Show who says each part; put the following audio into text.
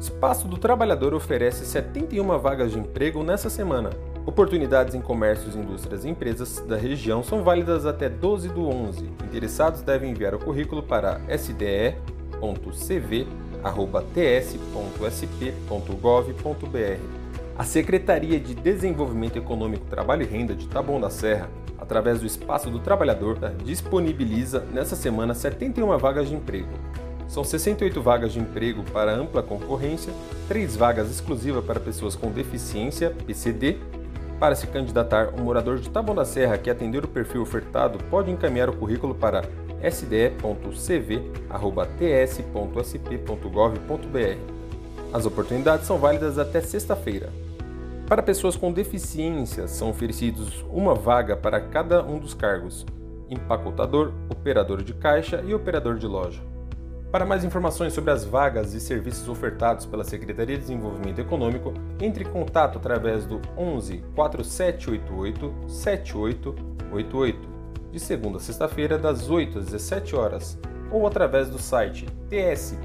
Speaker 1: Espaço do Trabalhador oferece 71 vagas de emprego nessa semana. Oportunidades em comércios, indústrias e empresas da região são válidas até 12 do 11. Interessados devem enviar o currículo para sde.cv.ts.sp.gov.br. A Secretaria de Desenvolvimento Econômico, Trabalho e Renda de Taboão da Serra, através do Espaço do Trabalhador, disponibiliza nessa semana 71 vagas de emprego. São 68 vagas de emprego para ampla concorrência, 3 vagas exclusivas para pessoas com deficiência, PCD. Para se candidatar, um morador de Taboão da Serra que atender o perfil ofertado pode encaminhar o currículo para sde.cv.ts.sp.gov.br. As oportunidades são válidas até sexta-feira. Para pessoas com deficiência, são oferecidos uma vaga para cada um dos cargos: empacotador, operador de caixa e operador de loja. Para mais informações sobre as vagas e serviços ofertados pela Secretaria de Desenvolvimento Econômico, entre em contato através do 11 4788 7888, de segunda a sexta-feira, das 8 às 17 horas, ou através do site ts.sp.gov.br.